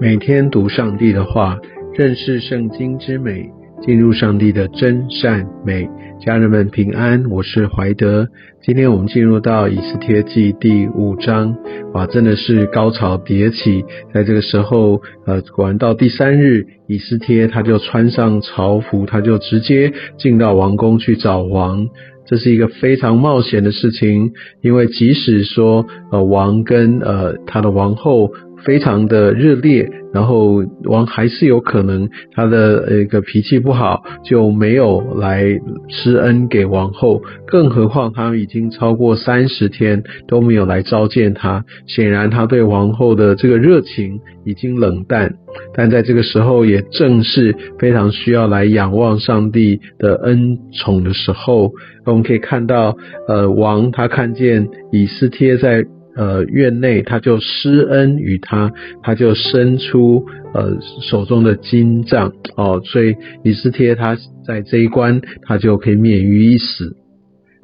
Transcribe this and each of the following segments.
每天读上帝的话，认识圣经之美，进入上帝的真善美。家人们平安，我是怀德。今天我们进入到以斯帖记第五章，哇，真的是高潮迭起。在这个时候，呃，果然到第三日，以斯帖他就穿上朝服，他就直接进到王宫去找王。这是一个非常冒险的事情，因为即使说，呃，王跟呃他的王后。非常的热烈，然后王还是有可能他的一个脾气不好，就没有来施恩给王后。更何况他已经超过三十天都没有来召见他，显然他对王后的这个热情已经冷淡。但在这个时候，也正是非常需要来仰望上帝的恩宠的时候。我们可以看到，呃，王他看见以斯帖在。呃，院内他就施恩于他，他就伸出呃手中的金杖哦，所以以斯帖他在这一关他就可以免于一死。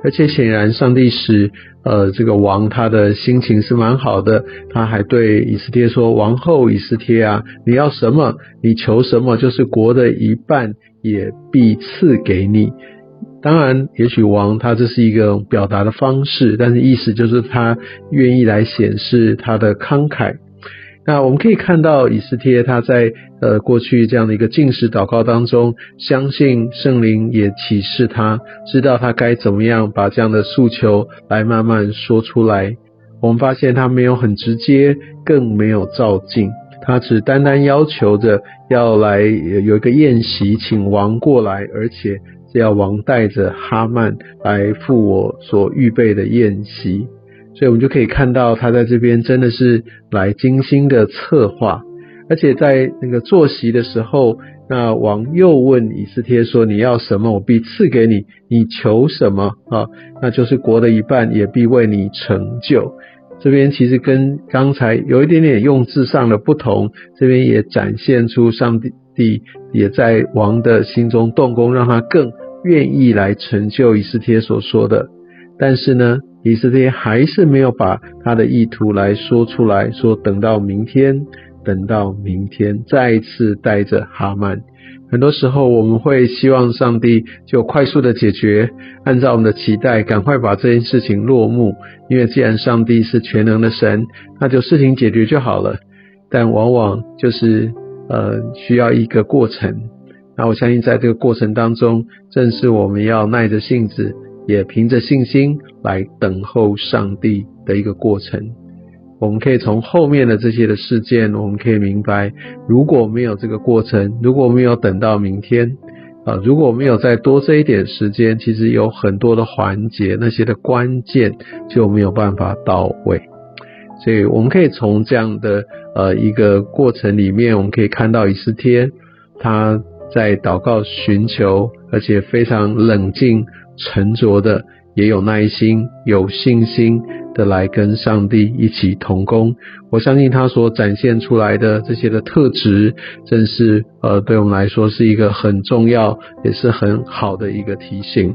而且显然上帝使呃这个王他的心情是蛮好的，他还对以斯帖说：“王后以斯帖啊，你要什么，你求什么，就是国的一半也必赐给你。”当然，也许王他这是一个表达的方式，但是意思就是他愿意来显示他的慷慨。那我们可以看到以斯帖他在呃过去这样的一个进食祷告当中，相信圣灵也启示他，知道他该怎么样把这样的诉求来慢慢说出来。我们发现他没有很直接，更没有照进，他只单单要求着要来有一个宴席，请王过来，而且。要王带着哈曼来赴我所预备的宴席，所以我们就可以看到他在这边真的是来精心的策划，而且在那个坐席的时候，那王又问以斯帖说：“你要什么，我必赐给你；你求什么啊，那就是国的一半也必为你成就。”这边其实跟刚才有一点点用字上的不同，这边也展现出上帝也在王的心中动工，让他更。愿意来成就以斯帖所说的，但是呢，以斯帖还是没有把他的意图来说出来，说等到明天，等到明天，再一次带着哈曼。很多时候我们会希望上帝就快速的解决，按照我们的期待，赶快把这件事情落幕，因为既然上帝是全能的神，那就事情解决就好了。但往往就是呃需要一个过程。那我相信，在这个过程当中，正是我们要耐着性子，也凭着信心来等候上帝的一个过程。我们可以从后面的这些的事件，我们可以明白，如果没有这个过程，如果没有等到明天，啊，如果没有再多这一点时间，其实有很多的环节，那些的关键就没有办法到位。所以，我们可以从这样的呃一个过程里面，我们可以看到以斯帖他。在祷告寻求，而且非常冷静沉着的，也有耐心、有信心的来跟上帝一起同工。我相信他所展现出来的这些的特质，正是呃，对我们来说是一个很重要，也是很好的一个提醒。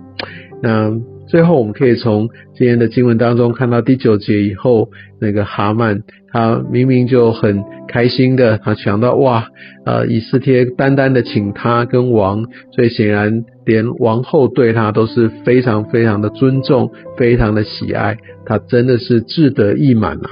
那。最后，我们可以从今天的经文当中看到第九节以后，那个哈曼他明明就很开心的，他想到哇，呃，以斯帖单单的请他跟王，所以显然连王后对他都是非常非常的尊重，非常的喜爱，他真的是志得意满啊。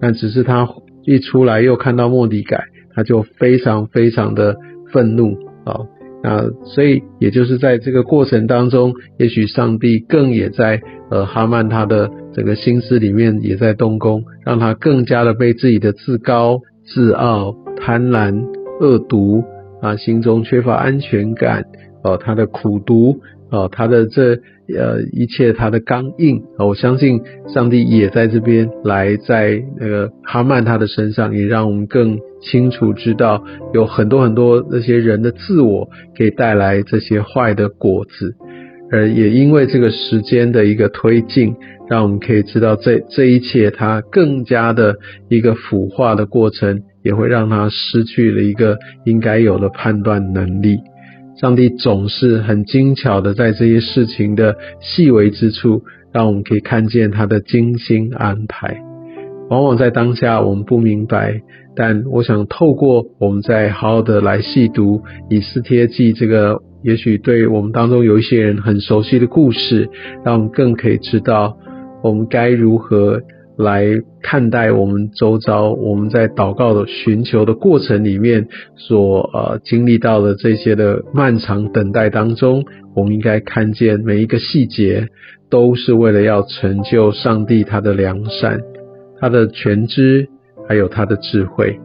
但只是他一出来又看到莫迪改，他就非常非常的愤怒啊。啊所以，也就是在这个过程当中，也许上帝更也在呃哈曼他的整个心思里面也在动工，让他更加的被自己的自高、自傲、贪婪、恶毒啊，心中缺乏安全感哦，他的苦读哦，他的这呃一切他的刚硬我相信上帝也在这边来在那个哈曼他的身上，也让我们更。清楚知道有很多很多那些人的自我可以带来这些坏的果子，而也因为这个时间的一个推进，让我们可以知道这这一切它更加的一个腐化的过程，也会让他失去了一个应该有的判断能力。上帝总是很精巧的在这些事情的细微之处，让我们可以看见他的精心安排。往往在当下我们不明白，但我想透过我们再好好的来细读以斯帖记这个，也许对我们当中有一些人很熟悉的故事，让我们更可以知道我们该如何来看待我们周遭我们在祷告的寻求的过程里面所呃经历到的这些的漫长等待当中，我们应该看见每一个细节都是为了要成就上帝他的良善。他的全知，还有他的智慧，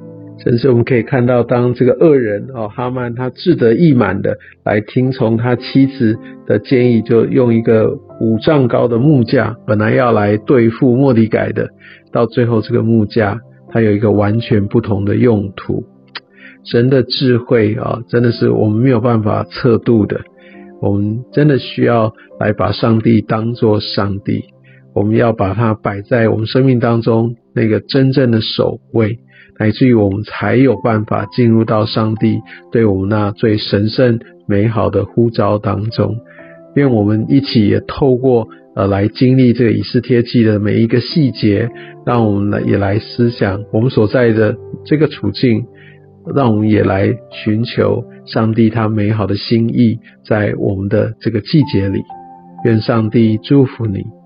甚至我们可以看到，当这个恶人哦哈曼他志得意满的来听从他妻子的建议，就用一个五丈高的木架，本来要来对付莫迪改的，到最后这个木架它有一个完全不同的用途。神的智慧啊，真的是我们没有办法测度的，我们真的需要来把上帝当作上帝。我们要把它摆在我们生命当中那个真正的首位，乃至于我们才有办法进入到上帝对我们那最神圣美好的呼召当中。愿我们一起也透过呃来经历这个以斯帖记的每一个细节，让我们来也来思想我们所在的这个处境，让我们也来寻求上帝他美好的心意，在我们的这个季节里。愿上帝祝福你。